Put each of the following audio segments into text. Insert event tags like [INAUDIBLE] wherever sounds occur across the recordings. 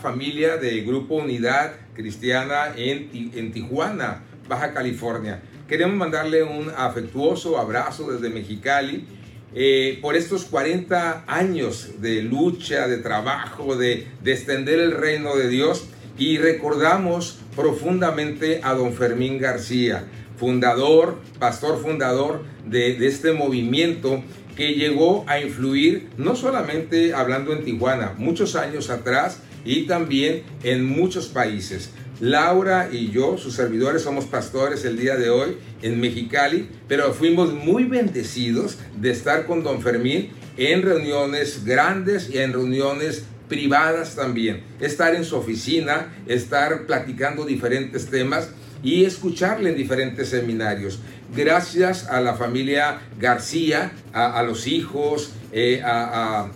familia de Grupo Unidad Cristiana en, Tijuana, Baja California. Queremos mandarle un afectuoso abrazo desde Mexicali eh, por estos 40 años de lucha, de trabajo, de, extender el reino de Dios y recordamos profundamente a don Fermín García, fundador, pastor fundador de, de este movimiento que llegó a influir no solamente hablando en Tijuana, muchos años atrás y también en muchos países. Laura y yo, sus servidores, somos pastores el día de hoy en Mexicali, pero fuimos muy bendecidos de estar con don Fermín en reuniones grandes y en reuniones privadas también. Estar en su oficina, estar platicando diferentes temas y escucharle en diferentes seminarios. Gracias a la familia García, a, los hijos, eh, a,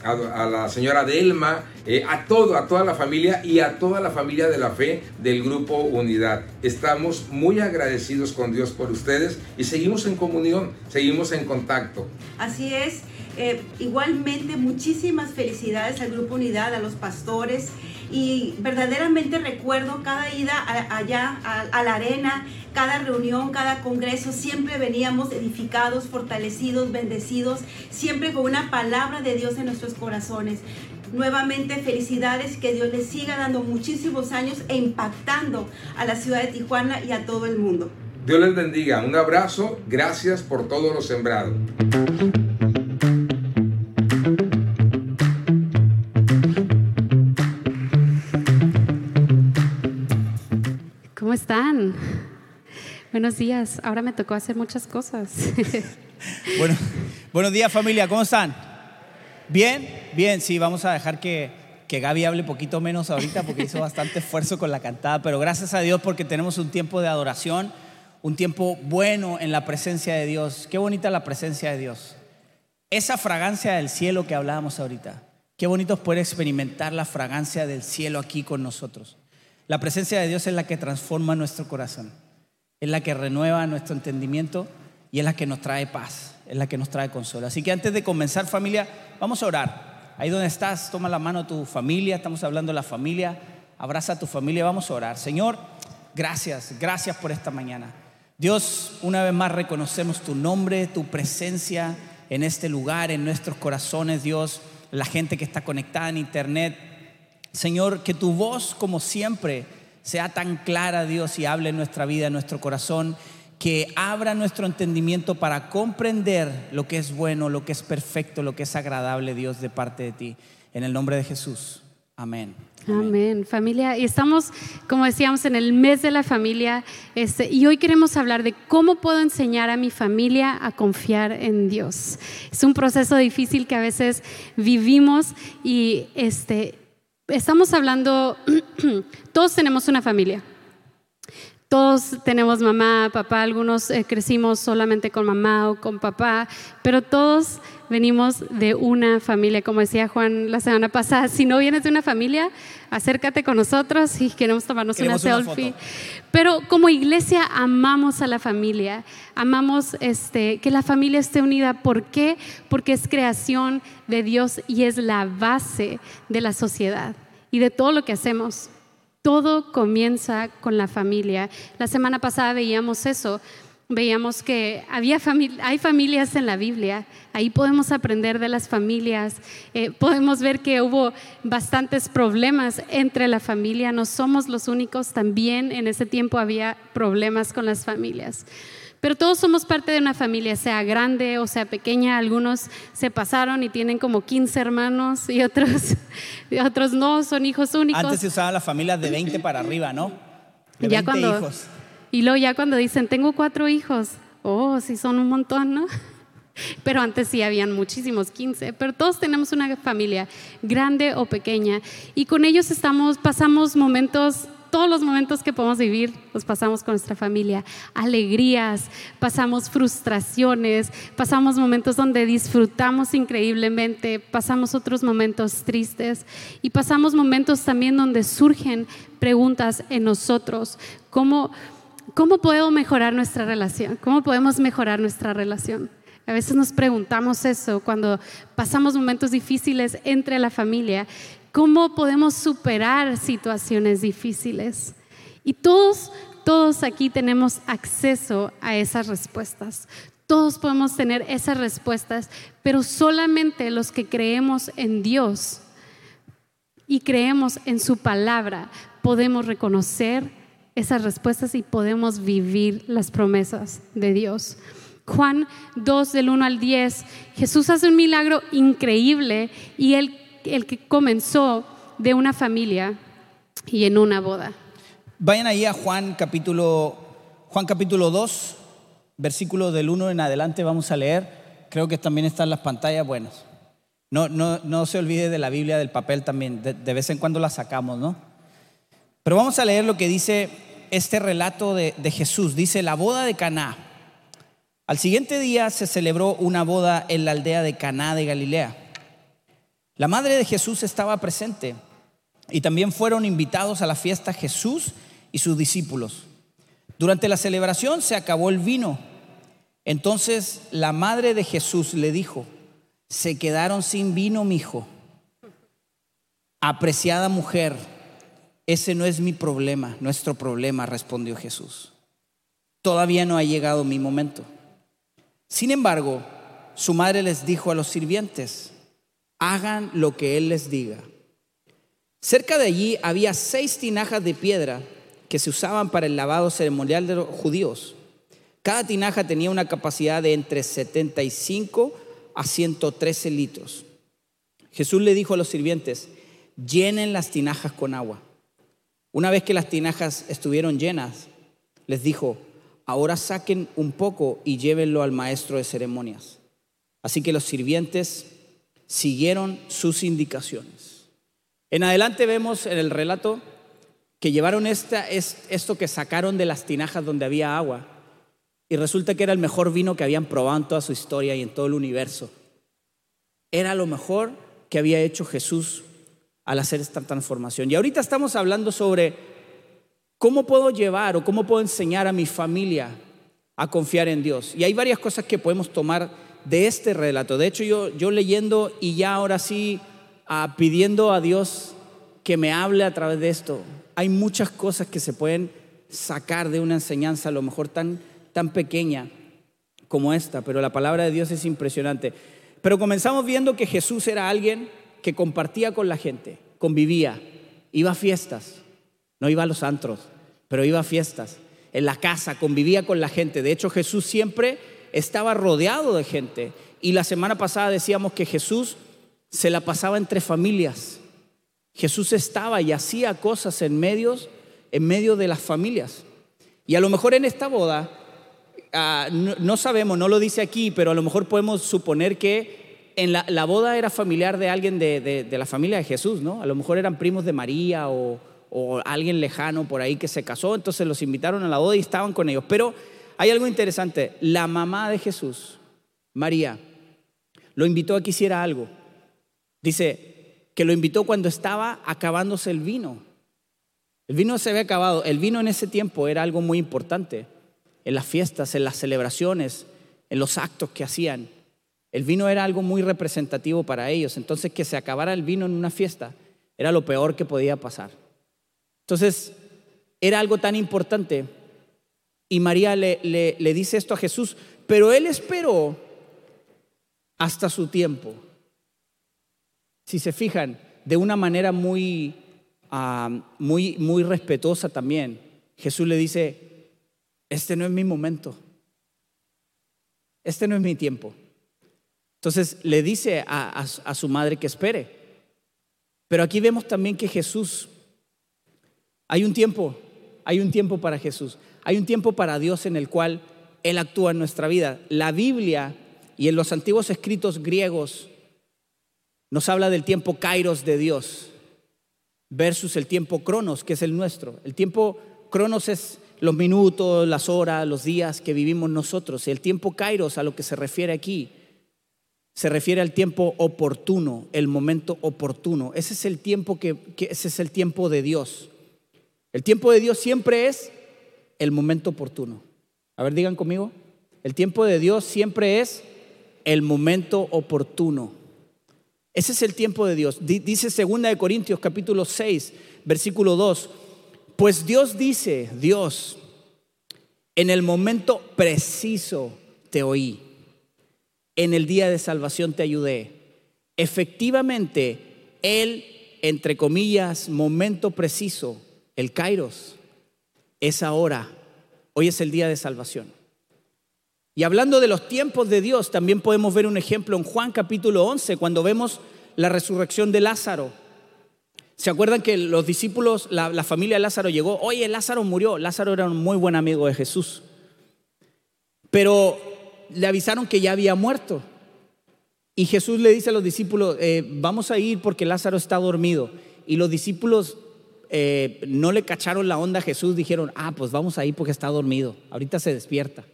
la señora Delma, eh, a todo, a toda la familia y a toda la familia de la fe del grupo Unidad. Estamos muy agradecidos con Dios por ustedes y seguimos en comunión, seguimos en contacto. Así es. Eh, igualmente, muchísimas felicidades al Grupo Unidad, a los pastores. Y verdaderamente recuerdo cada ida allá a, la arena, cada reunión, cada congreso, siempre veníamos edificados, fortalecidos, bendecidos, siempre con una palabra de Dios en nuestros corazones. Nuevamente felicidades, que Dios les siga dando muchísimos años e impactando a la ciudad de Tijuana y a todo el mundo. Dios les bendiga, un abrazo, gracias por todo lo sembrado. Están? Buenos días. Ahora me tocó hacer muchas cosas. [LAUGHS] bueno, buenos días familia, ¿cómo están? Bien, bien, sí, vamos a dejar que, que Gaby hable poquito menos ahorita porque hizo bastante esfuerzo con la cantada, pero gracias a Dios porque tenemos un tiempo de adoración, un tiempo bueno en la presencia de Dios. Qué bonita la presencia de Dios. Esa fragancia del cielo que hablábamos ahorita. Qué bonito poder experimentar la fragancia del cielo aquí con nosotros. La presencia de Dios es la que transforma nuestro corazón, es la que renueva nuestro entendimiento y es la que nos trae paz, es la que nos trae consuelo. Así que antes de comenzar familia, vamos a orar. Ahí donde estás, toma la mano tu familia, estamos hablando de la familia, abraza a tu familia, vamos a orar. Señor, gracias, gracias por esta mañana. Dios, una vez más reconocemos tu nombre, tu presencia en este lugar, en nuestros corazones, Dios, la gente que está conectada en internet. Señor, que tu voz, como siempre, sea tan clara, Dios, y hable en nuestra vida, en nuestro corazón, que abra nuestro entendimiento para comprender lo que es bueno, lo que es perfecto, lo que es agradable, Dios, de parte de ti. En el nombre de Jesús. Amén. Amén, familia. Y estamos, como decíamos, en el mes de la familia. Este, y hoy queremos hablar de cómo puedo enseñar a mi familia a confiar en Dios. Es un proceso difícil que a veces vivimos y este, estamos hablando, [CLEARS THROAT] todos tenemos una familia. Todos tenemos mamá, papá, algunos eh, crecimos solamente con mamá o con papá, pero todos venimos de una familia, como decía Juan la semana pasada, si no vienes de una familia, acércate con nosotros y queremos tomarnos una selfie. Pero como iglesia amamos a la familia, amamos este, que la familia esté unida. ¿Por qué? Porque es creación de Dios y es la base de la sociedad y de todo lo que hacemos. Todo comienza con la familia. La semana pasada veíamos eso veíamos que había hay familias en la Biblia, ahí podemos aprender de las familias, eh, podemos ver que hubo bastantes problemas entre la familia, no somos los únicos, también en ese tiempo había problemas con las familias. Pero todos somos parte de una familia, sea grande o sea pequeña. Algunos se pasaron y tienen como 15 hermanos y otros, [LAUGHS] y otros no, son hijos únicos. Antes se usaban las familias de 20 para arriba, ¿no? De ya 20 hijos. Y luego ya cuando dicen, tengo cuatro hijos, oh, sí son un montón, ¿no? [LAUGHS] Pero antes sí habían muchísimos, 15, pero todos tenemos una familia, grande o pequeña, y con ellos estamos, pasamos momentos, todos los momentos que podemos vivir, los pasamos con nuestra familia, alegrías, pasamos frustraciones, pasamos momentos donde disfrutamos increíblemente, pasamos otros momentos tristes y pasamos momentos también donde surgen preguntas en nosotros, como ¿cómo puedo mejorar nuestra relación? ¿Cómo podemos mejorar nuestra relación? A veces nos preguntamos eso cuando pasamos momentos difíciles entre la familia. Cómo podemos superar situaciones difíciles. Y todos, todos aquí tenemos acceso a esas respuestas. Todos podemos tener esas respuestas, pero solamente los que creemos en Dios y creemos en su palabra podemos reconocer esas respuestas y podemos vivir las promesas de Dios. Juan 2 del 1 al 10, Jesús hace un milagro increíble y él, el que comenzó de una familia y en una boda. Vayan ahí a Juan capítulo, Juan capítulo 2, versículo del 1 en adelante vamos a leer. Creo que también están las pantallas buenas. No, no, no se olvide de la Biblia, del papel también. De, vez en cuando la sacamos, ¿no? Pero vamos a leer lo que dice este relato de, de Jesús. Dice, la boda de Caná. Al siguiente día se celebró una boda en la aldea de Caná de Galilea. La madre de Jesús estaba presente y también fueron invitados a la fiesta Jesús y sus discípulos. Durante la celebración se acabó el vino. Entonces la madre de Jesús le dijo, se quedaron sin vino, mi hijo. Apreciada mujer, ese no es mi problema, nuestro problema, respondió Jesús. Todavía no ha llegado mi momento. Sin embargo, su madre les dijo a los sirvientes, hagan lo que él les diga. Cerca de allí había seis tinajas de piedra que se usaban para el lavado ceremonial de los judíos. Cada tinaja tenía una capacidad de entre 75 a 113 litros. Jesús le dijo a los sirvientes, llenen las tinajas con agua. Una vez que las tinajas estuvieron llenas, les dijo, ahora saquen un poco y llévenlo al maestro de ceremonias. Así que los sirvientes siguieron sus indicaciones. En adelante vemos en el relato que llevaron esta, esto que sacaron de las tinajas donde había agua y resulta que era el mejor vino que habían probado en toda su historia y en todo el universo. Era lo mejor que había hecho Jesús al hacer esta transformación. Y ahorita estamos hablando sobre cómo puedo llevar o cómo puedo enseñar a mi familia a confiar en Dios. Y hay varias cosas que podemos tomar de este relato. De hecho, yo, yo leyendo y ya ahora sí ah, pidiendo a Dios que me hable a través de esto, hay muchas cosas que se pueden sacar de una enseñanza a lo mejor tan tan pequeña como esta, pero la palabra de Dios es impresionante. Pero comenzamos viendo que Jesús era alguien que compartía con la gente, convivía, iba a fiestas, no iba a los antros, pero iba a fiestas, en la casa, convivía con la gente. De hecho, Jesús siempre estaba rodeado de gente. Y la semana pasada decíamos que Jesús se la pasaba entre familias. Jesús estaba y hacía cosas en, medios, en medio de las familias. Y a lo mejor en esta boda Ah, no, sabemos, no lo dice aquí, pero a lo mejor podemos suponer que en la, boda era familiar de alguien de, la familia de Jesús, ¿no? A lo mejor eran primos de María o, o alguien lejano por ahí que se casó, entonces los invitaron a la boda y estaban con ellos. Pero hay algo interesante, la mamá de Jesús, María, lo invitó a que hiciera algo. Dice que lo invitó cuando estaba acabándose el vino. El vino se había acabado, el vino en ese tiempo era algo muy importante en las fiestas, en las celebraciones, en los actos que hacían. El vino era algo muy representativo para ellos. Entonces, que se acabara el vino en una fiesta era lo peor que podía pasar. Entonces, era algo tan importante. Y María le, le, dice esto a Jesús, pero él esperó hasta su tiempo. Si se fijan, de una manera muy, ah, muy, muy respetuosa también, Jesús le dice, este no es mi momento, este no es mi tiempo. Entonces le dice a, su madre que espere. Pero aquí vemos también que Jesús, hay un tiempo, hay un tiempo para Jesús, hay un tiempo para Dios en el cual Él actúa en nuestra vida. La Biblia y en los antiguos escritos griegos nos habla del tiempo kairos de Dios versus el tiempo cronos, que es el nuestro. El tiempo cronos es los minutos, las horas, los días que vivimos nosotros. El tiempo kairos a lo que se refiere aquí se refiere al tiempo oportuno, el momento oportuno. Ese es el tiempo que, ese es el tiempo de Dios. El tiempo de Dios siempre es el momento oportuno. A ver, digan conmigo. El tiempo de Dios siempre es el momento oportuno. Ese es el tiempo de Dios. Dice 2 de Corintios capítulo 6, versículo 2. Pues Dios dice, Dios, en el momento preciso te oí. En el día de salvación te ayudé. Efectivamente, Él, entre comillas, momento preciso, el Kairos, es ahora. Hoy es el día de salvación. Y hablando de los tiempos de Dios, también podemos ver un ejemplo en Juan capítulo 11, cuando vemos la resurrección de Lázaro. ¿Se acuerdan que los discípulos, la, familia de Lázaro llegó? Oye, Lázaro murió. Lázaro era un muy buen amigo de Jesús. Pero le avisaron que ya había muerto. Y Jesús le dice a los discípulos, eh, vamos a ir porque Lázaro está dormido. Y los discípulos eh, no le cacharon la onda a Jesús, dijeron, ah, pues vamos a ir porque está dormido, ahorita se despierta.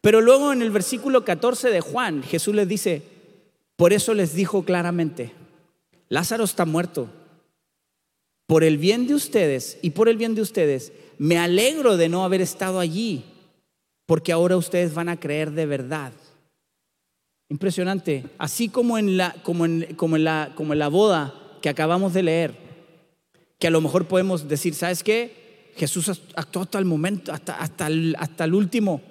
Pero luego en el versículo 14 de Juan, Jesús les dice, por eso les dijo claramente, Lázaro está muerto. Por el bien de ustedes y por el bien de ustedes, me alegro de no haber estado allí, porque ahora ustedes van a creer de verdad. Impresionante. Así como en la, como en, como en la, como en la boda que acabamos de leer, que a lo mejor podemos decir, ¿sabes qué? Jesús actuó hasta el momento, hasta, hasta, el, hasta el último.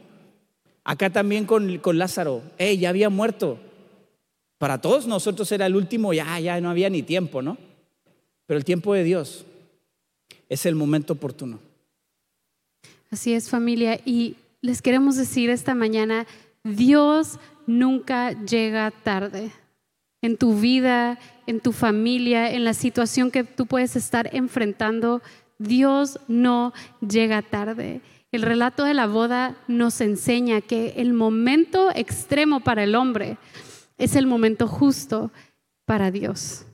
Acá también con, con Lázaro, hey, ya había muerto. Para todos nosotros era el último, ya, ya no había ni tiempo, ¿no? Pero el tiempo de Dios es el momento oportuno. Así es, familia. Y les queremos decir esta mañana, Dios nunca llega tarde. En tu vida, en tu familia, en la situación que tú puedes estar enfrentando, Dios no llega tarde. El relato de la boda nos enseña que el momento extremo para el hombre es el momento justo para Dios.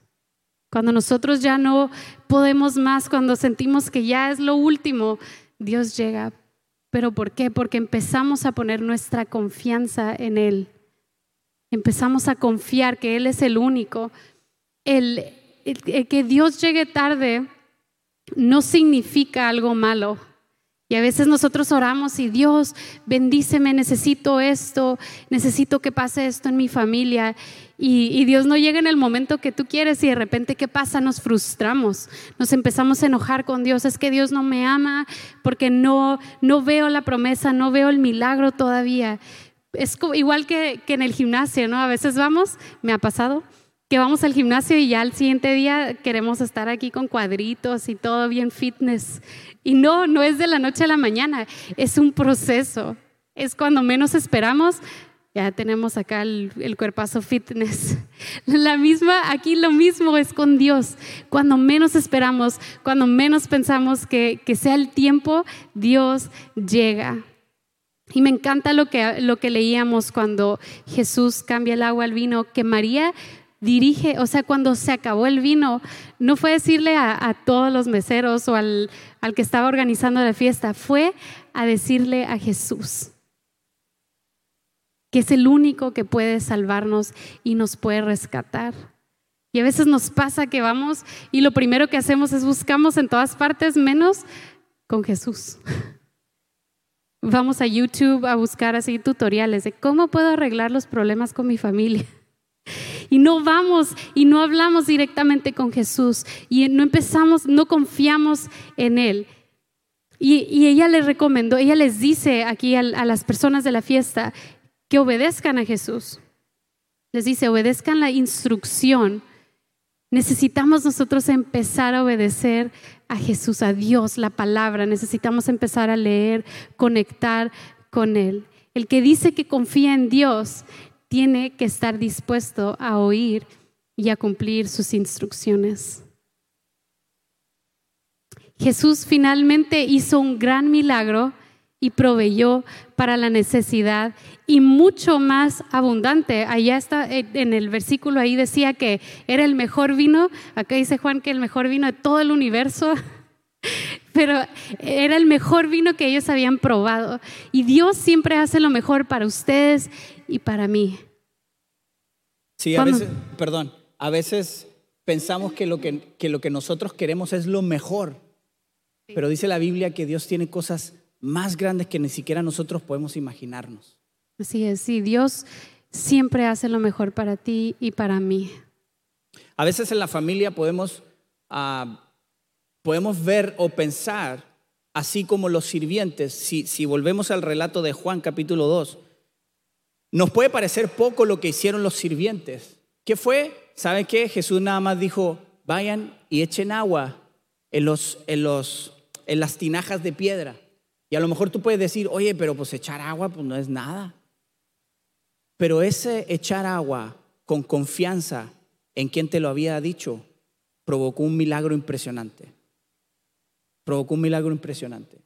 Cuando nosotros ya no podemos más, cuando sentimos que ya es lo último, Dios llega. ¿Pero por qué? Porque empezamos a poner nuestra confianza en Él. Empezamos a confiar que Él es el único. el que Dios llegue tarde no significa algo malo. Y a veces nosotros oramos y Dios, bendíceme, necesito esto, necesito que pase esto en mi familia. Y, Dios no llega en el momento que tú quieres y de repente, ¿qué pasa? Nos frustramos, nos empezamos a enojar con Dios. Es que Dios no me ama porque no, no veo la promesa, no veo el milagro todavía. Es igual que, que en el gimnasio, ¿no? A veces vamos, me ha pasado, que vamos al gimnasio y ya al siguiente día queremos estar aquí con cuadritos y todo bien fitness. Y no, no es de la noche a la mañana, es un proceso. Es cuando menos esperamos, ya tenemos acá el, cuerpazo fitness. [LAUGHS] La misma, aquí lo mismo es con Dios. Cuando menos esperamos, cuando menos pensamos que, que sea el tiempo, Dios llega. Y me encanta lo que, lo que leíamos cuando Jesús cambia el agua al vino, que María dirige, o sea, cuando se acabó el vino, no fue decirle a, todos los meseros o al, al que estaba organizando la fiesta, fue a decirle a Jesús que es el único que puede salvarnos y nos puede rescatar. Y a veces nos pasa que vamos y lo primero que hacemos es buscamos en todas partes menos con Jesús. [LAUGHS] Vamos a YouTube a buscar así tutoriales de cómo puedo arreglar los problemas con mi familia [LAUGHS] y no vamos y no hablamos directamente con Jesús y no empezamos, no confiamos en Él. Y, ella les recomendó, ella les dice aquí a, a las personas de la fiesta que obedezcan a Jesús. Les dice, obedezcan la instrucción. Necesitamos nosotros empezar a obedecer a Jesús, a Dios, la palabra. Necesitamos empezar a leer, conectar con Él. El que dice que confía en Dios tiene que estar dispuesto a oír y a cumplir sus instrucciones. Jesús finalmente hizo un gran milagro y proveyó para la necesidad y mucho más abundante. Allá está en el versículo ahí decía que era el mejor vino, acá dice Juan que el mejor vino de todo el universo, [LAUGHS] pero era el mejor vino que ellos habían probado. Y Dios siempre hace lo mejor para ustedes y para mí. Sí, a veces, perdón, a veces pensamos que lo que, que lo que nosotros queremos es lo mejor, pero dice la Biblia que Dios tiene cosas más grandes que ni siquiera nosotros podemos imaginarnos. Así es, sí, Dios siempre hace lo mejor para ti y para mí. A veces en la familia podemos, ah, podemos ver o pensar, así como los sirvientes, si, si volvemos al relato de Juan capítulo 2, nos puede parecer poco lo que hicieron los sirvientes. ¿Qué fue? ¿Sabe qué? Jesús nada más dijo, vayan y echen agua en, los, en, los, en las tinajas de piedra. Y a lo mejor tú puedes decir, oye, pero pues echar agua pues no es nada. Pero ese echar agua con confianza en quien te lo había dicho provocó un milagro impresionante. Provocó un milagro impresionante.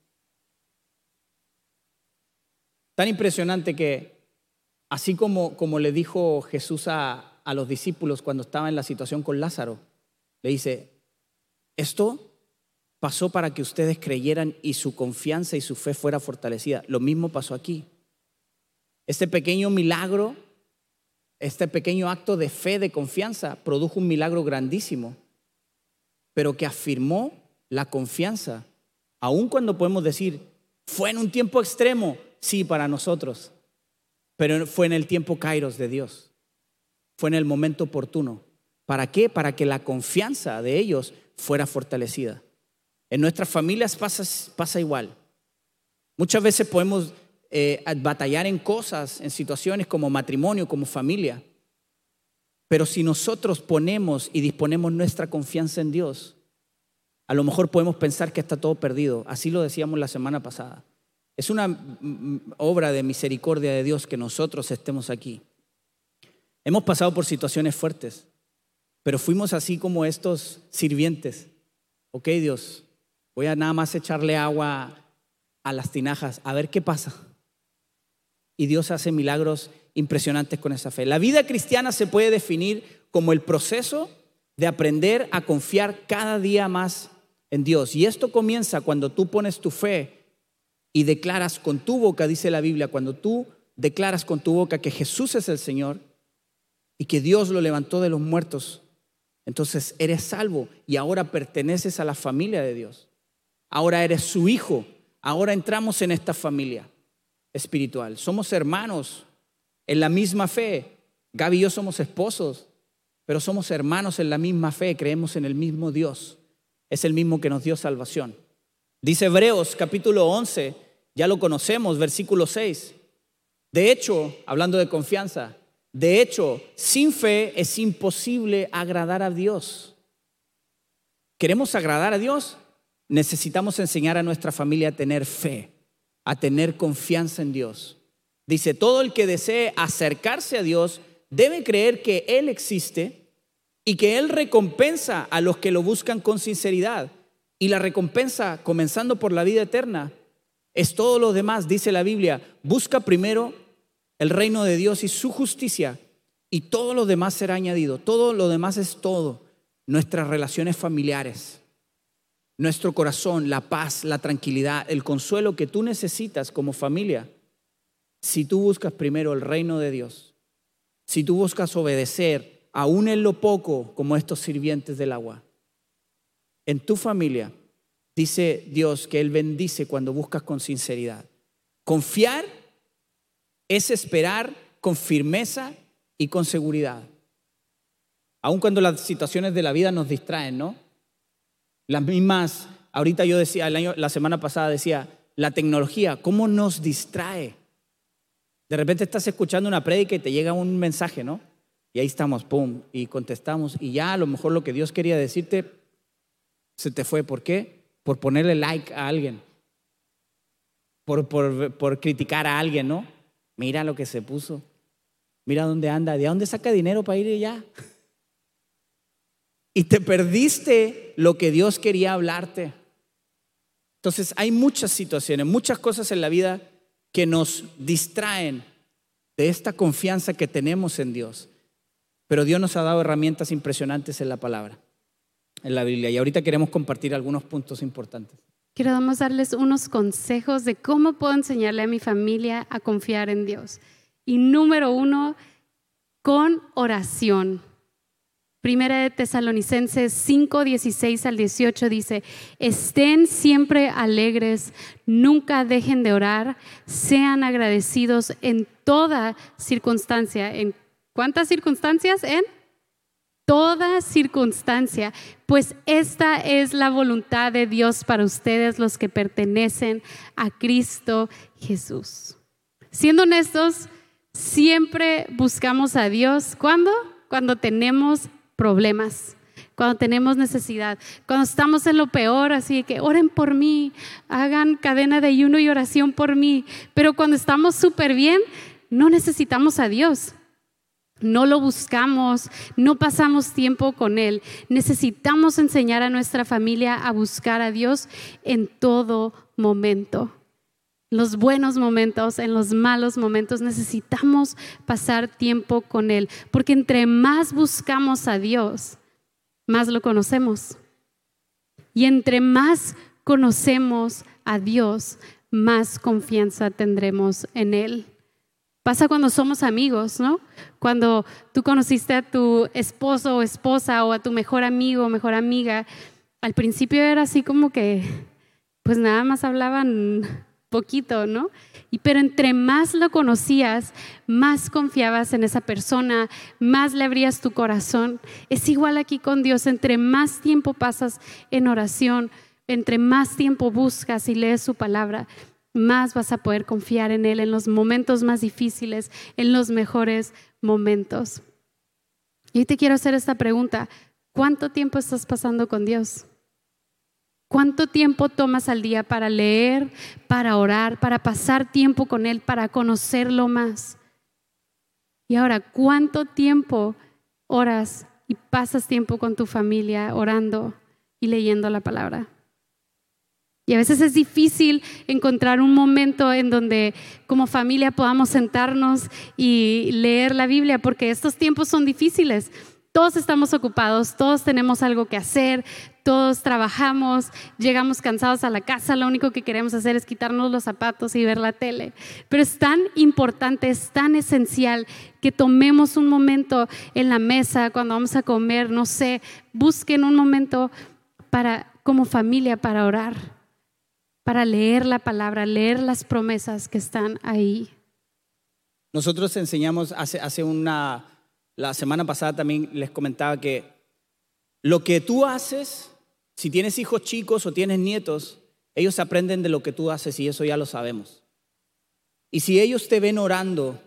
Tan impresionante que, así como, como le dijo Jesús a, a los discípulos cuando estaba en la situación con Lázaro, le dice, esto pasó para que ustedes creyeran y su confianza y su fe fuera fortalecida. Lo mismo pasó aquí. Este pequeño milagro, este pequeño acto de fe, de confianza, produjo un milagro grandísimo, pero que afirmó la confianza, aun cuando podemos decir, fue en un tiempo extremo, sí, para nosotros, pero fue en el tiempo kairos de Dios, fue en el momento oportuno. ¿Para qué? Para que la confianza de ellos fuera fortalecida. En nuestras familias pasa, pasa igual. Muchas veces podemos eh, batallar en cosas, en situaciones como matrimonio, como familia. Pero si nosotros ponemos y disponemos nuestra confianza en Dios, a lo mejor podemos pensar que está todo perdido. Así lo decíamos la semana pasada. Es una obra de misericordia de Dios que nosotros estemos aquí. Hemos pasado por situaciones fuertes, pero fuimos así como estos sirvientes. Ok, Dios, voy a nada más echarle agua a las tinajas, a ver qué pasa y Dios hace milagros impresionantes con esa fe. La vida cristiana se puede definir como el proceso de aprender a confiar cada día más en Dios. Y esto comienza cuando tú pones tu fe y declaras con tu boca, dice la Biblia, cuando tú declaras con tu boca que Jesús es el Señor y que Dios lo levantó de los muertos, entonces eres salvo y ahora perteneces a la familia de Dios. Ahora eres su hijo. Ahora entramos en esta familia espiritual. Somos hermanos en la misma fe. Gaby y yo somos esposos, pero somos hermanos en la misma fe, creemos en el mismo Dios. Es el mismo que nos dio salvación. Dice Hebreos capítulo 11, ya lo conocemos, versículo 6. De hecho, hablando de confianza, de hecho, sin fe es imposible agradar a Dios. ¿Queremos agradar a Dios? Necesitamos enseñar a nuestra familia a tener fe a tener confianza en Dios. Dice, todo el que desee acercarse a Dios debe creer que Él existe y que Él recompensa a los que lo buscan con sinceridad. Y la recompensa, comenzando por la vida eterna, es todo lo demás, dice la Biblia. Busca primero el reino de Dios y su justicia y todo lo demás será añadido. Todo lo demás es todo. Nuestras relaciones familiares, nuestro corazón, la paz, la tranquilidad, el consuelo que tú necesitas como familia, si tú buscas primero el reino de Dios, si tú buscas obedecer, aún en lo poco, como estos sirvientes del agua, en tu familia, dice Dios que Él bendice cuando buscas con sinceridad. Confiar es esperar con firmeza y con seguridad. Aun cuando las situaciones de la vida nos distraen, ¿no? Las mismas, ahorita yo decía, el año, la semana pasada decía, la tecnología, ¿cómo nos distrae? De repente estás escuchando una prédica y te llega un mensaje, ¿no? Y ahí estamos, pum, y contestamos. Y ya a lo mejor lo que Dios quería decirte se te fue. ¿Por qué? Por ponerle like a alguien. Por, por, por criticar a alguien, ¿no? Mira lo que se puso. Mira dónde anda. ¿De dónde saca dinero para ir allá? Y te perdiste lo que Dios quería hablarte. Entonces hay muchas situaciones, muchas cosas en la vida que nos distraen de esta confianza que tenemos en Dios. Pero Dios nos ha dado herramientas impresionantes en la palabra, en la Biblia. Y ahorita queremos compartir algunos puntos importantes. Queremos darles unos consejos de cómo puedo enseñarle a mi familia a confiar en Dios. Y número uno, con oración. Primera de Tesalonicenses 5, 16 al 18 dice, estén siempre alegres, nunca dejen de orar, sean agradecidos en toda circunstancia. ¿En cuántas circunstancias? En toda circunstancia, pues esta es la voluntad de Dios para ustedes los que pertenecen a Cristo Jesús. Siendo honestos, siempre buscamos a Dios. ¿Cuándo? Cuando tenemos problemas cuando tenemos necesidad, cuando estamos en lo peor, así que oren por mí, hagan cadena de ayuno y oración por mí, pero cuando estamos súper bien, no necesitamos a Dios. No lo buscamos, no pasamos tiempo con Él. Necesitamos enseñar a nuestra familia a buscar a Dios en todo momento. Los buenos momentos, en los malos momentos, necesitamos pasar tiempo con Él, porque entre más buscamos a Dios, más lo conocemos. Y entre más conocemos a Dios, más confianza tendremos en Él. Pasa cuando somos amigos, ¿no? Cuando tú conociste a tu esposo o esposa o a tu mejor amigo o mejor amiga, al principio era así como que, pues nada más hablaban poquito, ¿no? Y pero entre más lo conocías, más confiabas en esa persona, más le abrías tu corazón. Es igual aquí con Dios, entre más tiempo pasas en oración, entre más tiempo buscas y lees su palabra, más vas a poder confiar en Él en los momentos más difíciles, en los mejores momentos. Y te quiero hacer esta pregunta, ¿cuánto tiempo estás pasando con Dios? ¿Cuánto tiempo tomas al día para leer, para orar, para pasar tiempo con Él, para conocerlo más? Y ahora, ¿cuánto tiempo oras y pasas tiempo con tu familia orando y leyendo la palabra? Y a veces es difícil encontrar un momento en donde como familia podamos sentarnos y leer la Biblia, porque estos tiempos son difíciles. Todos estamos ocupados, todos tenemos algo que hacer, todos trabajamos, llegamos cansados a la casa, lo único que queremos hacer es quitarnos los zapatos y ver la tele. Pero es tan importante, es tan esencial que tomemos un momento en la mesa cuando vamos a comer, no sé, busquen un momento para como familia para orar, para leer la palabra, leer las promesas que están ahí. Nosotros enseñamos hace, hace una la semana pasada también les comentaba que lo que tú haces, si tienes hijos chicos o tienes nietos, ellos aprenden de lo que tú haces y eso ya lo sabemos. Y si ellos te ven orando,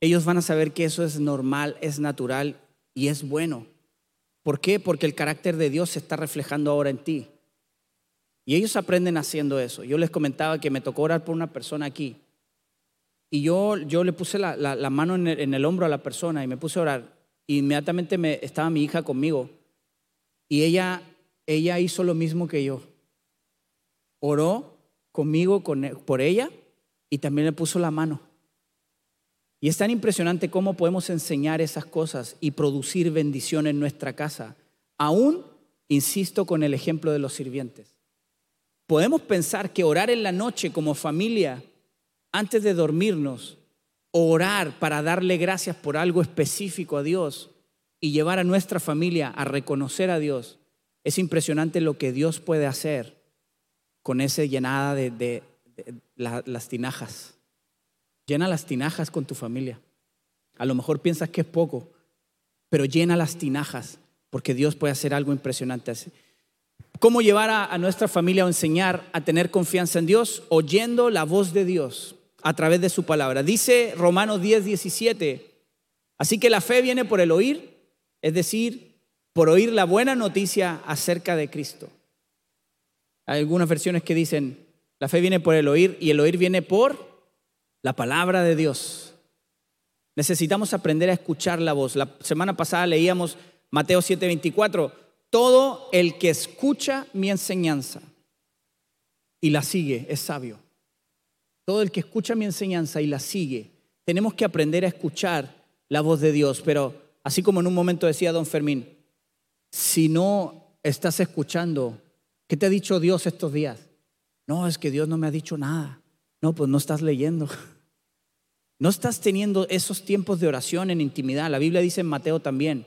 ellos van a saber que eso es normal, es natural y es bueno. ¿Por qué? Porque el carácter de Dios se está reflejando ahora en ti. Y ellos aprenden haciendo eso. Yo les comentaba que me tocó orar por una persona aquí y yo, yo le puse la, la, mano en el, en el, hombro a la persona y me puse a orar. Inmediatamente me, estaba mi hija conmigo. Y ella, ella hizo lo mismo que yo. Oró conmigo con, por ella y también le puso la mano. Y es tan impresionante cómo podemos enseñar esas cosas y producir bendición en nuestra casa. Aún, insisto, con el ejemplo de los sirvientes. Podemos pensar que orar en la noche como familia antes de dormirnos, orar para darle gracias por algo específico a Dios y llevar a nuestra familia a reconocer a Dios, es impresionante lo que Dios puede hacer con esa llenada de, las tinajas. Llena las tinajas con tu familia. A lo mejor piensas que es poco, pero llena las tinajas porque Dios puede hacer algo impresionante. ¿Cómo llevar a, a, nuestra familia o enseñar a tener confianza en Dios? Oyendo la voz de Dios a través de su palabra. Dice Romanos 10, 17, así que la fe viene por el oír, es decir, por oír la buena noticia acerca de Cristo. Hay algunas versiones que dicen, la fe viene por el oír y el oír viene por la palabra de Dios. Necesitamos aprender a escuchar la voz. La semana pasada leíamos Mateo 7:24, todo el que escucha mi enseñanza y la sigue es sabio. Todo el que escucha mi enseñanza y la sigue, tenemos que aprender a escuchar la voz de Dios. Pero así como en un momento decía don Fermín, si no estás escuchando, ¿qué te ha dicho Dios estos días? No, es que Dios no me ha dicho nada. No, pues no estás leyendo. [LAUGHS] No estás teniendo esos tiempos de oración en intimidad. La Biblia dice en Mateo también,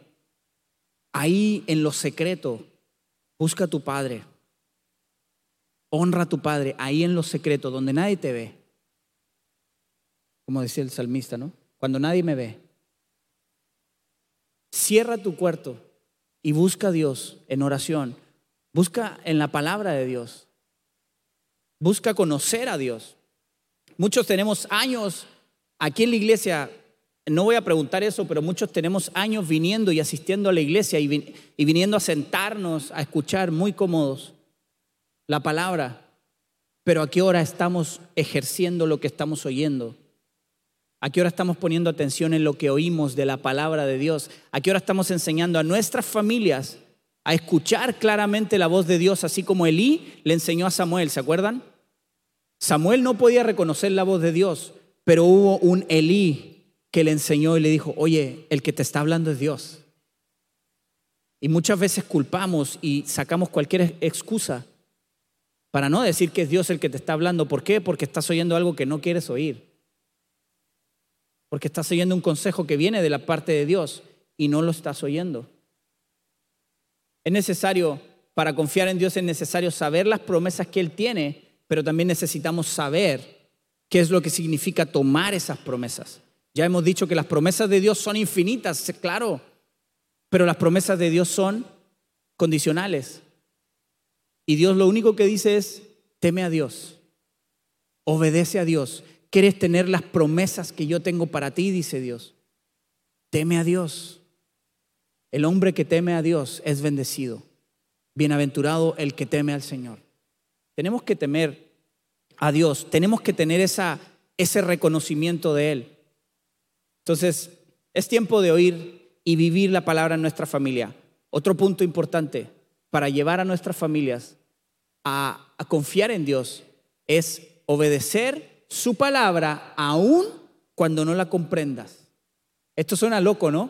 ahí en lo secreto, busca a tu Padre. Honra a tu Padre ahí en lo secreto, donde nadie te ve como decía el salmista, ¿no? Cuando nadie me ve. Cierra tu cuarto y busca a Dios en oración. Busca en la palabra de Dios. Busca conocer a Dios. Muchos tenemos años aquí en la iglesia, no voy a preguntar eso, pero muchos tenemos años viniendo y asistiendo a la iglesia y, viniendo a sentarnos, a escuchar muy cómodos la palabra. Pero ¿a qué hora estamos ejerciendo lo que estamos oyendo? ¿A qué hora estamos poniendo atención en lo que oímos de la palabra de Dios? ¿A qué hora estamos enseñando a nuestras familias a escuchar claramente la voz de Dios, así como Elí le enseñó a Samuel, ¿se acuerdan? Samuel no podía reconocer la voz de Dios, pero hubo un Elí que le enseñó y le dijo, oye, el que te está hablando es Dios. Y muchas veces culpamos y sacamos cualquier excusa para no decir que es Dios el que te está hablando. ¿Por qué? Porque estás oyendo algo que no quieres oír porque estás oyendo un consejo que viene de la parte de Dios y no lo estás oyendo. Es necesario, para confiar en Dios es necesario saber las promesas que Él tiene, pero también necesitamos saber qué es lo que significa tomar esas promesas. Ya hemos dicho que las promesas de Dios son infinitas, claro, pero las promesas de Dios son condicionales. Y Dios lo único que dice es, teme a Dios, obedece a Dios ¿Quieres tener las promesas que yo tengo para ti? Dice Dios. Teme a Dios. El hombre que teme a Dios es bendecido. Bienaventurado el que teme al Señor. Tenemos que temer a Dios. Tenemos que tener esa, ese reconocimiento de Él. Entonces, es tiempo de oír y vivir la palabra en nuestra familia. Otro punto importante para llevar a nuestras familias a, a confiar en Dios es obedecer su palabra aún cuando no la comprendas. Esto suena loco, ¿no?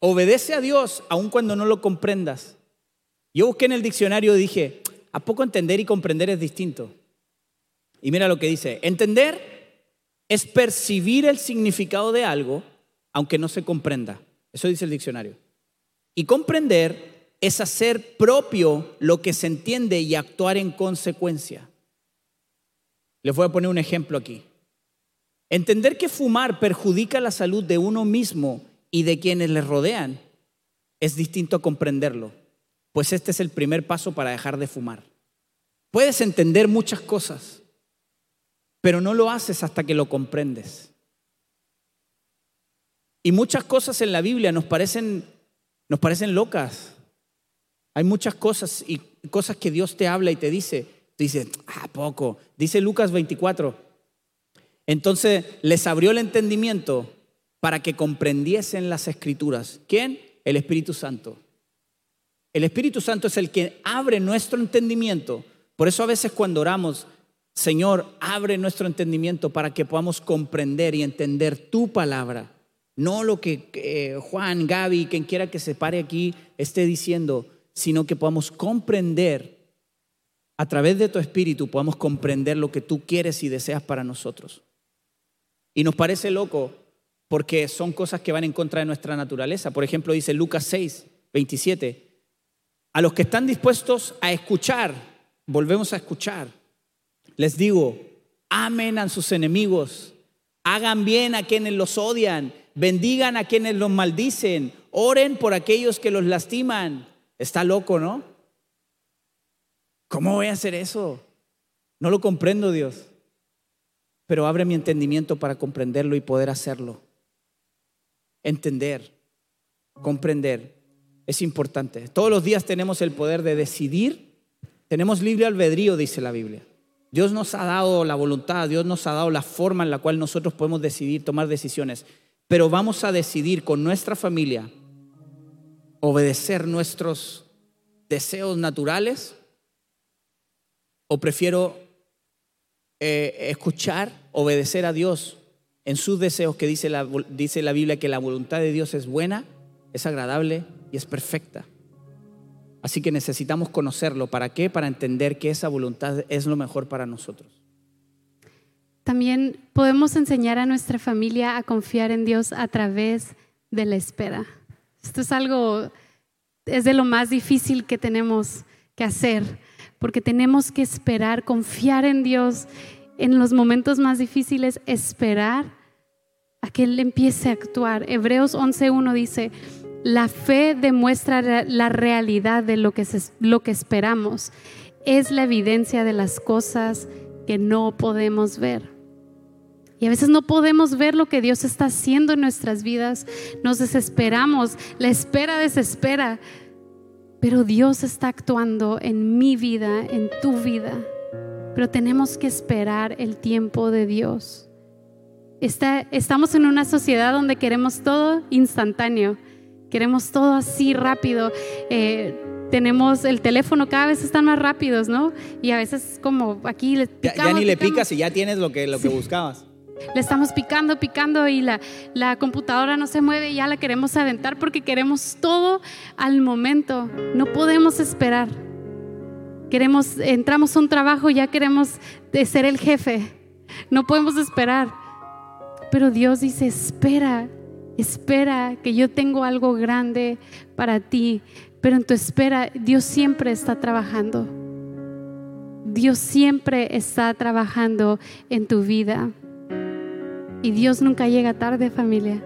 Obedece a Dios aún cuando no lo comprendas. Yo busqué en el diccionario y dije, ¿a poco entender y comprender es distinto? Y mira lo que dice, entender es percibir el significado de algo aunque no se comprenda. Eso dice el diccionario. Y comprender es hacer propio lo que se entiende y actuar en consecuencia. Les voy a poner un ejemplo aquí. Entender que fumar perjudica la salud de uno mismo y de quienes le rodean es distinto a comprenderlo, pues este es el primer paso para dejar de fumar. Puedes entender muchas cosas, pero no lo haces hasta que lo comprendes. Y muchas cosas en la Biblia nos parecen, nos parecen locas. Hay muchas cosas y cosas que Dios te habla y te dice, Dice, ¿a poco? Dice Lucas 24. Entonces les abrió el entendimiento para que comprendiesen las escrituras. ¿Quién? El Espíritu Santo. El Espíritu Santo es el que abre nuestro entendimiento. Por eso a veces cuando oramos, Señor, abre nuestro entendimiento para que podamos comprender y entender tu palabra. No lo que Juan, Gaby, quien quiera que se pare aquí esté diciendo, sino que podamos comprender a través de tu espíritu podamos comprender lo que tú quieres y deseas para nosotros. Y nos parece loco porque son cosas que van en contra de nuestra naturaleza. Por ejemplo, dice Lucas 6, 27, a los que están dispuestos a escuchar, volvemos a escuchar, les digo, amen a sus enemigos, hagan bien a quienes los odian, bendigan a quienes los maldicen, oren por aquellos que los lastiman. Está loco, ¿no? ¿Cómo voy a hacer eso? No lo comprendo, Dios. Pero abre mi entendimiento para comprenderlo y poder hacerlo. Entender, comprender, es importante. Todos los días tenemos el poder de decidir. Tenemos libre albedrío, dice la Biblia. Dios nos ha dado la voluntad, Dios nos ha dado la forma en la cual nosotros podemos decidir, tomar decisiones. Pero vamos a decidir con nuestra familia obedecer nuestros deseos naturales ¿O prefiero eh, escuchar, obedecer a Dios en sus deseos que dice la, dice la Biblia que la voluntad de Dios es buena, es agradable y es perfecta? Así que necesitamos conocerlo. ¿Para qué? Para entender que esa voluntad es lo mejor para nosotros. También podemos enseñar a nuestra familia a confiar en Dios a través de la espera. Esto es algo, es de lo más difícil que tenemos que hacer porque tenemos que esperar, confiar en Dios en los momentos más difíciles, esperar a que Él empiece a actuar. Hebreos 11.1 dice, La fe demuestra la realidad de lo que, lo que esperamos. Es la evidencia de las cosas que no podemos ver. Y a veces no podemos ver lo que Dios está haciendo en nuestras vidas. Nos desesperamos, la espera desespera. Pero Dios está actuando en mi vida, en tu vida. Pero tenemos que esperar el tiempo de Dios. estamos en una sociedad donde queremos todo instantáneo. Queremos todo así rápido. Eh, tenemos el teléfono, cada vez están más rápidos, ¿no? Y a veces como aquí le ya, ni le picas y ya tienes lo que, lo que buscabas. Le estamos picando, picando y la, la, computadora no se mueve y ya la queremos aventar porque queremos todo al momento. No podemos esperar. Queremos, entramos a un trabajo y ya queremos ser el jefe. No podemos esperar. Pero Dios dice, espera, espera que yo tengo algo grande para ti. Pero en tu espera, Dios siempre está trabajando. Dios siempre está trabajando en tu vida. Y Dios nunca llega tarde, familia.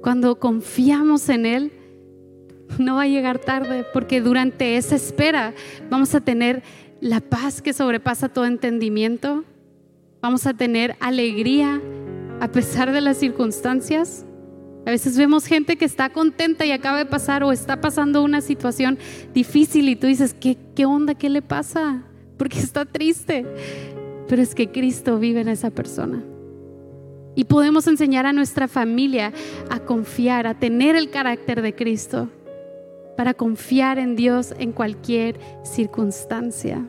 Cuando confiamos en Él, no va a llegar tarde, porque durante esa espera vamos a tener la paz que sobrepasa todo entendimiento, vamos a tener alegría a pesar de las circunstancias. A veces vemos gente que está contenta y acaba de pasar o está pasando una situación difícil y tú dices, ¿qué, qué onda? ¿Qué le pasa? Porque está triste. Pero es que Cristo vive en esa persona. Y podemos enseñar a nuestra familia a confiar, a tener el carácter de Cristo, para confiar en Dios en cualquier circunstancia.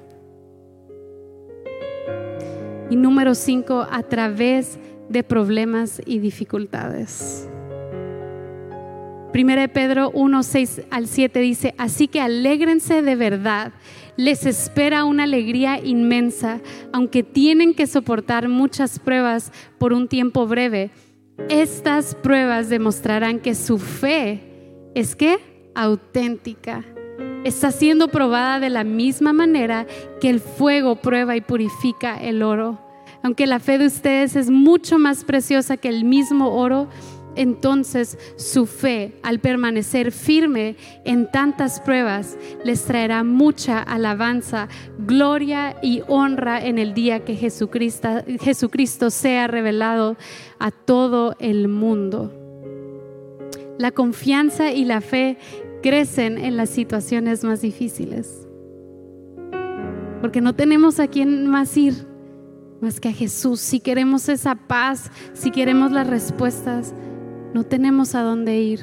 Y número cinco, a través de problemas y dificultades. Primera de Pedro 1, 6 al 7 dice, así que alégrense de verdad les espera una alegría inmensa, aunque tienen que soportar muchas pruebas por un tiempo breve. Estas pruebas demostrarán que su fe es que auténtica. Está siendo probada de la misma manera que el fuego prueba y purifica el oro. Aunque la fe de ustedes es mucho más preciosa que el mismo oro, entonces su fe, al permanecer firme en tantas pruebas, les traerá mucha alabanza, gloria y honra en el día que Jesucristo, sea revelado a todo el mundo. La confianza y la fe crecen en las situaciones más difíciles. Porque no tenemos a quién más ir más que a Jesús. Si queremos esa paz, si queremos las respuestas, no tenemos a dónde ir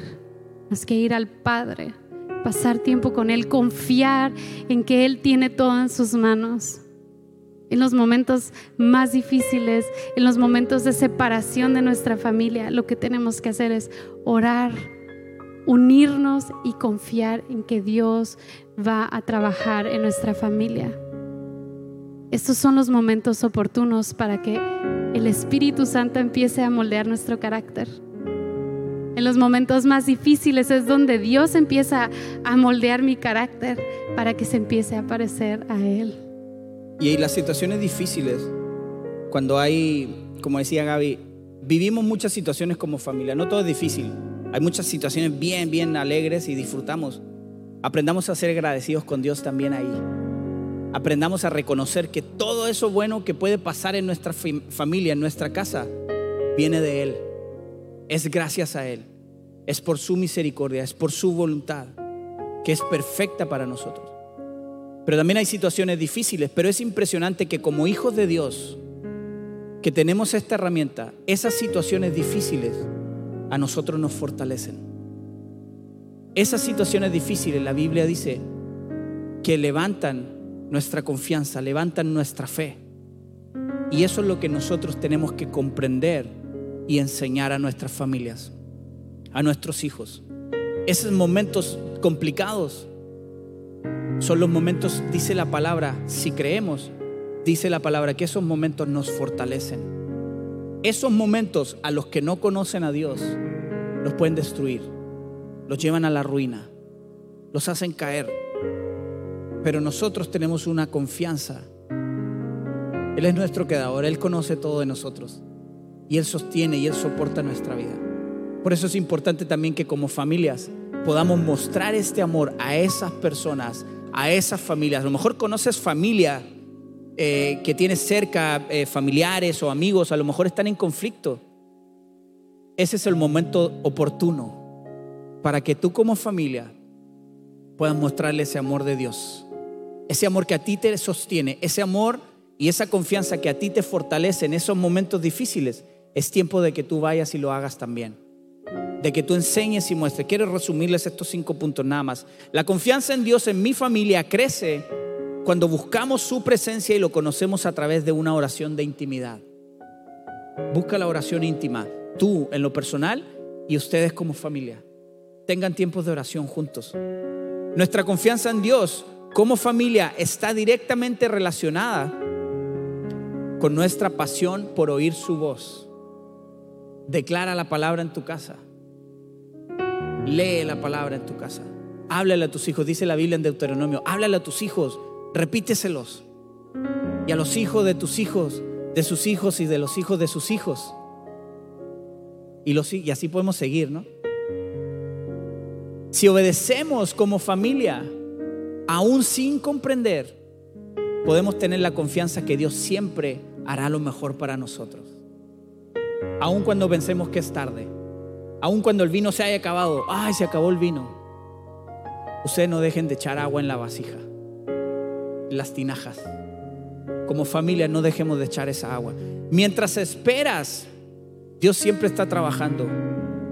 más que ir al Padre, pasar tiempo con Él, confiar en que Él tiene todo en sus manos. En los momentos más difíciles, en los momentos de separación de nuestra familia, lo que tenemos que hacer es orar, unirnos y confiar en que Dios va a trabajar en nuestra familia. Estos son los momentos oportunos para que el Espíritu Santo empiece a moldear nuestro carácter. En los momentos más difíciles es donde Dios empieza a moldear mi carácter para que se empiece a parecer a Él. Y las situaciones difíciles, cuando hay, como decía Gaby, vivimos muchas situaciones como familia, no todo es difícil. Hay muchas situaciones bien, bien alegres y disfrutamos. Aprendamos a ser agradecidos con Dios también ahí. Aprendamos a reconocer que todo eso bueno que puede pasar en nuestra familia, en nuestra casa, viene de Él es gracias a Él, es por su misericordia, es por su voluntad, que es perfecta para nosotros. Pero también hay situaciones difíciles, pero es impresionante que como hijos de Dios, que tenemos esta herramienta, esas situaciones difíciles a nosotros nos fortalecen. Esas situaciones difíciles, la Biblia dice, que levantan nuestra confianza, levantan nuestra fe. Y eso es lo que nosotros tenemos que comprender y enseñar a nuestras familias, a nuestros hijos. Esos momentos complicados son los momentos, dice la palabra, si creemos, dice la palabra que esos momentos nos fortalecen. Esos momentos a los que no conocen a Dios los pueden destruir, los llevan a la ruina, los hacen caer. Pero nosotros tenemos una confianza. Él es nuestro quedador, Él conoce todo de nosotros y Él sostiene y Él soporta nuestra vida. Por eso es importante también que como familias podamos mostrar este amor a esas personas, a esas familias. A lo mejor conoces familia eh, que tienes cerca, eh, familiares o amigos, a lo mejor están en conflicto. Ese es el momento oportuno para que tú como familia puedas mostrarle ese amor de Dios. Ese amor que a ti te sostiene, ese amor y esa confianza que a ti te fortalece en esos momentos difíciles. Es tiempo de que tú vayas y lo hagas también de que tú enseñes y muestres. Quiero resumirles estos cinco puntos nada más. La confianza en Dios en mi familia crece cuando buscamos su presencia y lo conocemos a través de una oración de intimidad. Busca la oración íntima, tú en lo personal y ustedes como familia. Tengan tiempos de oración juntos. Nuestra confianza en Dios como familia está directamente relacionada con nuestra pasión por oír su voz. Declara la palabra en tu casa. Lee la palabra en tu casa. Háblale a tus hijos, dice la Biblia en Deuteronomio. Háblale a tus hijos, repíteselos. Y a los hijos de tus hijos, de sus hijos y de los hijos de sus hijos. Y, y así podemos seguir, ¿no? Si obedecemos como familia, aún sin comprender, podemos tener la confianza que Dios siempre hará lo mejor para nosotros. Aun cuando pensemos que es tarde. Aun cuando el vino se haya acabado, ay, se acabó el vino. Ustedes no dejen de echar agua en la vasija, en las tinajas. Como familia no dejemos de echar esa agua. Mientras esperas, Dios siempre está trabajando.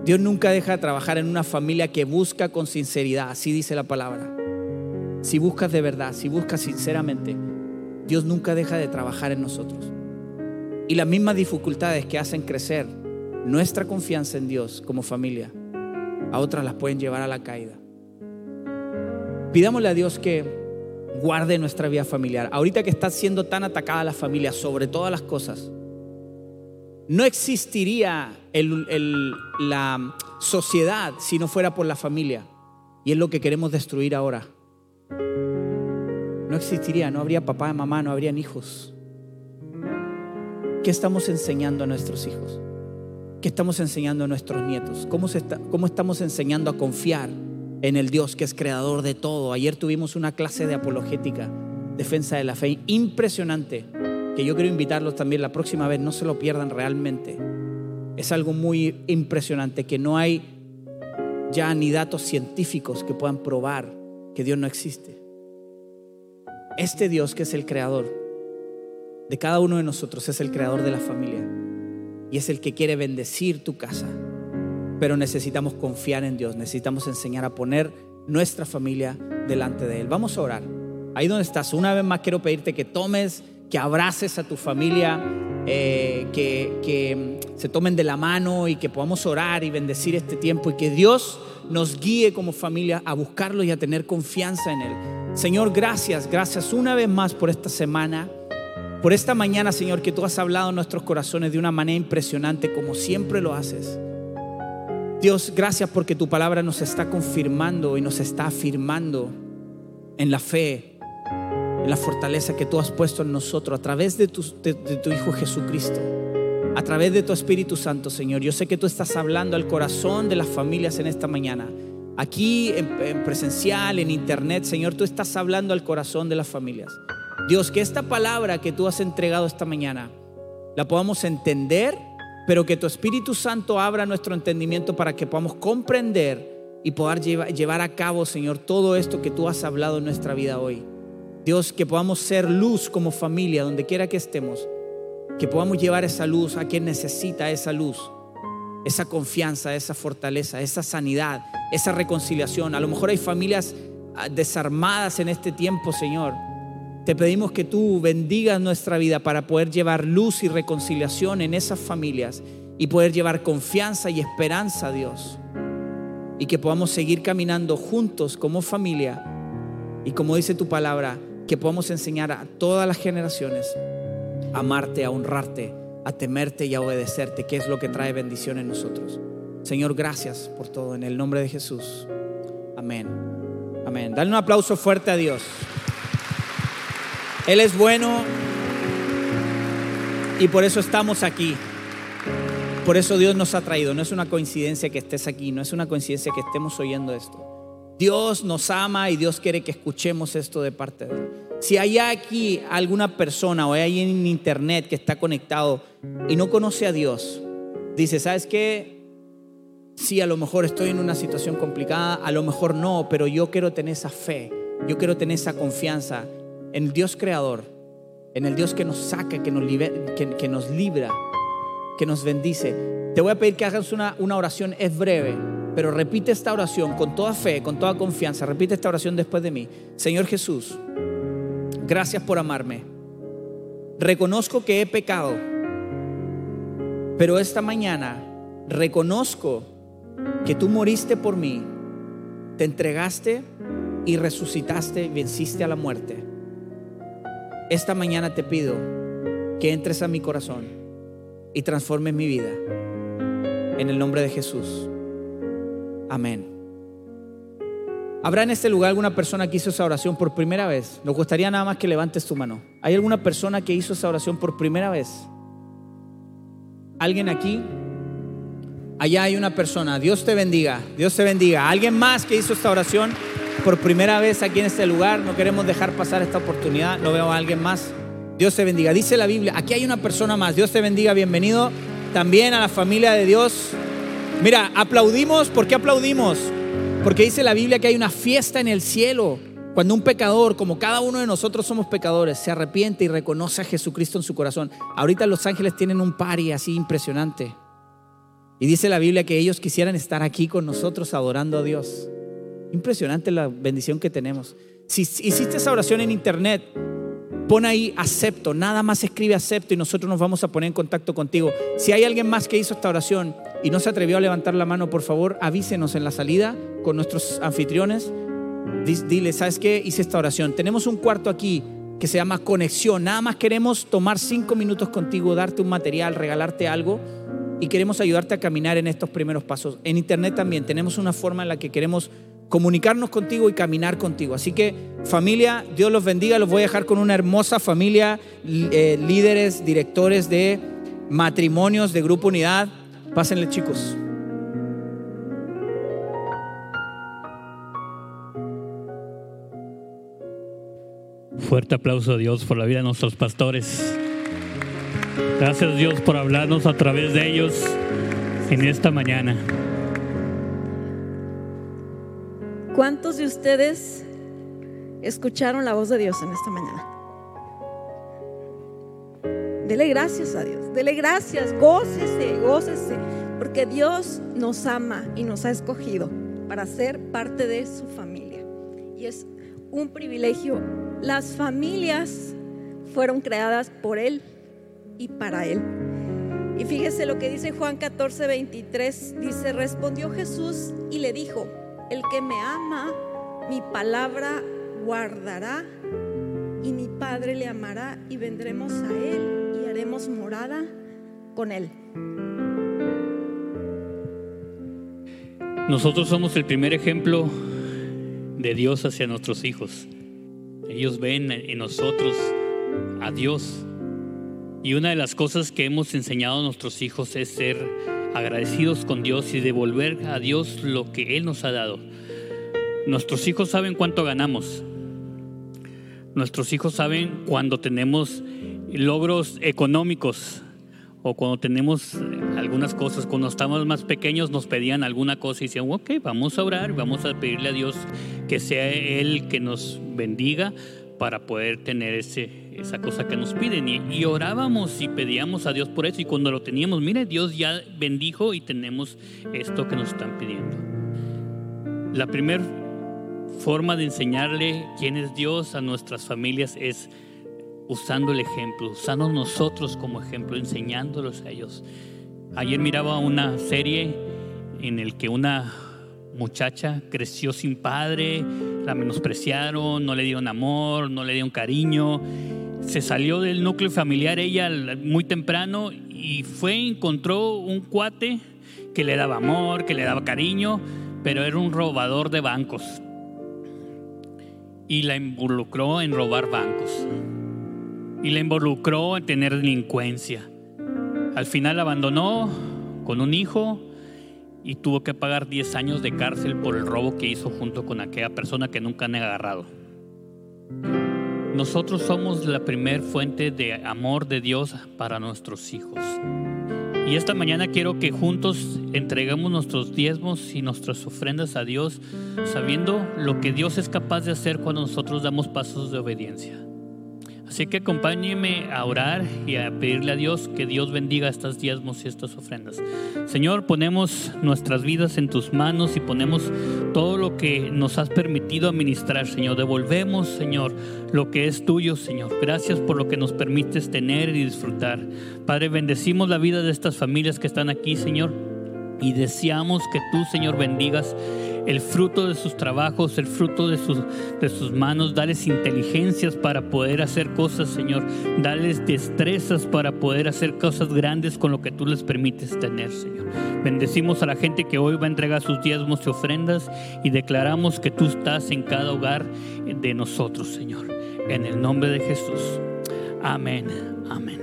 Dios nunca deja de trabajar en una familia que busca con sinceridad, así dice la palabra. Si buscas de verdad, si buscas sinceramente, Dios nunca deja de trabajar en nosotros. Y las mismas dificultades que hacen crecer nuestra confianza en Dios como familia, a otras las pueden llevar a la caída. Pidámosle a Dios que guarde nuestra vida familiar. Ahorita que está siendo tan atacada la familia sobre todas las cosas, no existiría la sociedad si no fuera por la familia. Y es lo que queremos destruir ahora. No existiría, no habría papá, mamá, no habrían hijos. ¿Qué estamos enseñando a nuestros hijos? ¿Qué estamos enseñando a nuestros nietos? ¿Cómo, ¿Cómo estamos enseñando a confiar en el Dios que es creador de todo? Ayer tuvimos una clase de apologética, defensa de la fe, impresionante, que yo quiero invitarlos también la próxima vez, no se lo pierdan realmente. Es algo muy impresionante, que no hay ya ni datos científicos que puedan probar que Dios no existe. Este Dios que es el creador de cada uno de nosotros, es el creador de la familia y es el que quiere bendecir tu casa. Pero necesitamos confiar en Dios, necesitamos enseñar a poner nuestra familia delante de Él. Vamos a orar. Ahí donde estás, una vez más quiero pedirte que tomes, que abraces a tu familia, eh, que, que se tomen de la mano y que podamos orar y bendecir este tiempo y que Dios nos guíe como familia a buscarlo y a tener confianza en Él. Señor, gracias, gracias una vez más por esta semana. Por esta mañana, Señor, que tú has hablado en nuestros corazones de una manera impresionante, como siempre lo haces. Dios, gracias porque tu palabra nos está confirmando y nos está afirmando en la fe, en la fortaleza que tú has puesto en nosotros a través de tu, Hijo Jesucristo, a través de tu Espíritu Santo, Señor. Yo sé que tú estás hablando al corazón de las familias en esta mañana. Aquí en presencial, en internet, Señor, tú estás hablando al corazón de las familias. Dios, que esta palabra que tú has entregado esta mañana la podamos entender, pero que tu Espíritu Santo abra nuestro entendimiento para que podamos comprender y poder llevar a cabo, Señor, todo esto que tú has hablado en nuestra vida hoy. Dios, que podamos ser luz como familia, donde quiera que estemos, que podamos llevar esa luz a quien necesita esa luz, esa confianza, esa fortaleza, esa sanidad, esa reconciliación. A lo mejor hay familias ah, desarmadas en este tiempo, Señor te pedimos que tú bendigas nuestra vida para poder llevar luz y reconciliación en esas familias y poder llevar confianza y esperanza a Dios. Y que podamos seguir caminando juntos como familia. Y como dice tu palabra, que podamos enseñar a todas las generaciones a amarte, a honrarte, a temerte y a obedecerte, que es lo que trae bendición en nosotros. Señor, gracias por todo. En el nombre de Jesús. Amén. Amén. Dale un aplauso fuerte a Dios. Él es bueno y por eso estamos aquí. por eso Dios nos ha traído. No es una coincidencia que estés aquí, no es una coincidencia que estemos oyendo esto. Dios nos ama y Dios quiere que escuchemos esto de parte de Él. Si hay aquí alguna persona o hay en internet que está conectado y no conoce a Dios, dice, ¿sabes qué? Sí, a lo mejor estoy en una situación complicada, a lo mejor no, pero yo quiero tener esa fe, yo quiero tener esa confianza en el Dios creador, en el Dios que nos saca, que nos, que, nos libra, que nos bendice. Te voy a pedir que hagas una, una oración, es breve, pero repite esta oración con toda fe, con toda confianza. Repite esta oración después de mí. Señor Jesús, gracias por amarme. Reconozco que he pecado, pero esta mañana reconozco que tú moriste por mí, te entregaste y resucitaste, venciste a la muerte. Esta mañana te pido que entres a mi corazón y transformes mi vida. En el nombre de Jesús. Amén. ¿Habrá en este lugar alguna persona que hizo esa oración por primera vez? Nos gustaría nada más que levantes tu mano. ¿Hay alguna persona que hizo esa oración por primera vez? ¿Alguien aquí? Allá hay una persona. Dios te bendiga. Dios te bendiga. ¿Alguien más que hizo esta oración por primera vez aquí en este lugar? No queremos dejar pasar esta oportunidad. No veo a alguien más. Dios te bendiga. Dice la Biblia, aquí hay una persona más. Dios te bendiga. Bienvenido también a la familia de Dios. Mira, aplaudimos. ¿Por qué aplaudimos? Porque dice la Biblia que hay una fiesta en el cielo. Cuando un pecador, como cada uno de nosotros somos pecadores, se arrepiente y reconoce a Jesucristo en su corazón. Ahorita los ángeles tienen un party así impresionante. Y dice la Biblia que ellos quisieran estar aquí con nosotros adorando a Dios. Impresionante la bendición que tenemos. Si hiciste esa oración en internet, pon ahí acepto, nada más escribe acepto y nosotros nos vamos a poner en contacto contigo. Si hay alguien más que hizo esta oración y no se atrevió a levantar la mano, por favor avísenos en la salida con nuestros anfitriones. Dile, ¿sabes qué? Hice esta oración. Tenemos un cuarto aquí que se llama conexión. Nada más queremos tomar cinco minutos contigo, darte un material, regalarte algo y queremos ayudarte a caminar en estos primeros pasos. En internet también tenemos una forma en la que queremos comunicarnos contigo y caminar contigo. Así que familia, Dios los bendiga. Los voy a dejar con una hermosa familia, eh, líderes, directores de matrimonios de Grupo Unidad. Pásenle chicos. Fuerte aplauso a Dios por la vida de nuestros pastores. Gracias Dios por hablarnos a través de ellos en esta mañana. ¿Cuántos de ustedes escucharon la voz de Dios en esta mañana? Dele gracias a Dios, dele gracias, gócese, gócese, porque Dios nos ama y nos ha escogido para ser parte de su familia. Y es un privilegio. Las familias fueron creadas por Él y para Él. Y fíjese lo que dice Juan 14, 23. Dice, respondió Jesús y le dijo, el que me ama, mi palabra guardará y mi Padre le amará y vendremos a Él y haremos morada con Él. Nosotros somos el primer ejemplo de Dios hacia nuestros hijos. Ellos ven en nosotros a Dios y una de las cosas que hemos enseñado a nuestros hijos es ser agradecidos con Dios y devolver a Dios lo que Él nos ha dado. Nuestros hijos saben cuánto ganamos. Nuestros hijos saben cuando tenemos logros económicos o cuando tenemos algunas cosas. Cuando estábamos más pequeños nos pedían alguna cosa y decían, ok, vamos a orar, vamos a pedirle a Dios que sea Él que nos bendiga para poder tener ese, esa cosa que nos piden. Y, orábamos y pedíamos a Dios por eso. Y cuando lo teníamos, mire, Dios ya bendijo y tenemos esto que nos están pidiendo. La primera forma de enseñarle quién es Dios a nuestras familias es usando el ejemplo, usando nosotros como ejemplo, enseñándolos a ellos. Ayer miraba una serie en el que una muchacha creció sin padre, la menospreciaron, no le dieron amor, no le dieron cariño se salió del núcleo familiar ella muy temprano y fue, encontró un cuate que le daba amor, que le daba cariño, pero era un robador de bancos. Y la involucró en robar bancos. Y la involucró en tener delincuencia. Al final abandonó, con un hijo y tuvo que pagar 10 años de cárcel por el robo que hizo junto con aquella persona que nunca han agarrado. Nosotros somos la primer fuente de amor de Dios para nuestros hijos. Y esta mañana quiero que juntos entreguemos nuestros diezmos y nuestras ofrendas a Dios, sabiendo lo que Dios es capaz de hacer cuando nosotros damos pasos de obediencia. Así que acompáñeme a orar y a pedirle a Dios que Dios bendiga estas diezmos y estas ofrendas. Señor, ponemos nuestras vidas en tus manos y ponemos todo lo que nos has permitido administrar, Señor. Devolvemos, Señor, lo que es tuyo, Señor. Gracias por lo que nos permites tener y disfrutar. Padre, bendecimos la vida de estas familias que están aquí, Señor. Y deseamos que tú, Señor, bendigas el fruto de sus trabajos, el fruto de sus, de sus manos. Dales inteligencias para poder hacer cosas, Señor. Dales destrezas para poder hacer cosas grandes con lo que tú les permites tener, Señor. Bendecimos a la gente que hoy va a entregar sus diezmos y ofrendas y declaramos que tú estás en cada hogar de nosotros, Señor. En el nombre de Jesús. Amén. Amén.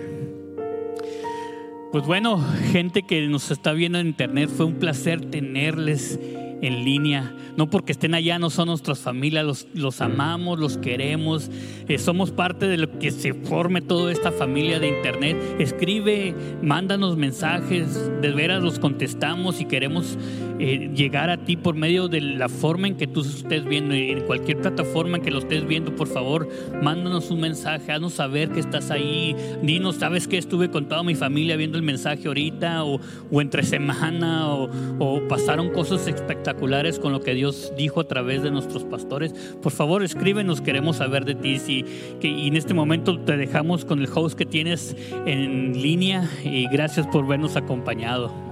Pues bueno, gente que nos está viendo en internet, fue un placer tenerles en línea. No porque estén allá, no son nuestras familias, los, los amamos, los queremos, eh, somos parte de lo que se forme toda esta familia de internet. Escribe, mándanos mensajes, de veras los contestamos y queremos eh, llegar a ti por medio de la forma en que tú estés viendo, en cualquier plataforma en que lo estés viendo, por favor, mándanos un mensaje, haznos saber que estás ahí, dinos, sabes que estuve con toda mi familia viendo el mensaje ahorita o, entre semana o, o pasaron cosas espectaculares con lo que Dios dijo a través de nuestros pastores. Por favor, escríbenos, queremos saber de ti. Si, que, y en este momento te dejamos con el host que tienes en línea y gracias por vernos acompañado.